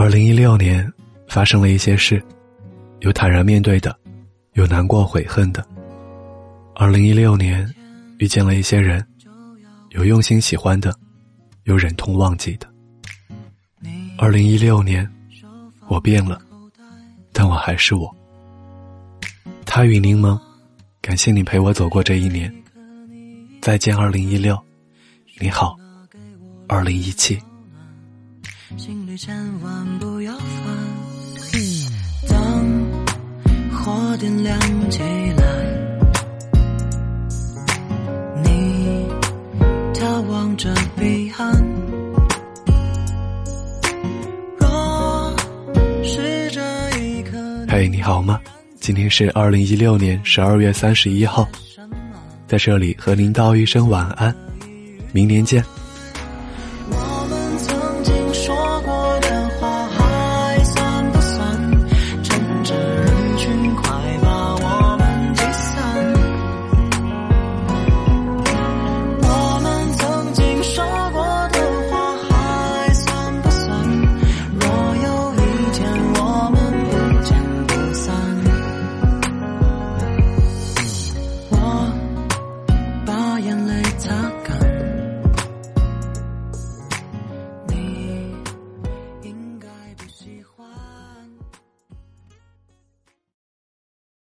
二零一六年发生了一些事，有坦然面对的，有难过悔恨的。二零一六年遇见了一些人，有用心喜欢的，有忍痛忘记的。二零一六年，我变了，但我还是我。他与柠檬，感谢你陪我走过这一年。再见，二零一六，你好，二零一七。心里千万不要烦。当火点亮起来，你眺望着彼岸。若是这一刻，嘿，你好吗？今天是二零一六年十二月三十一号，在这里和您道一声晚安，明年见。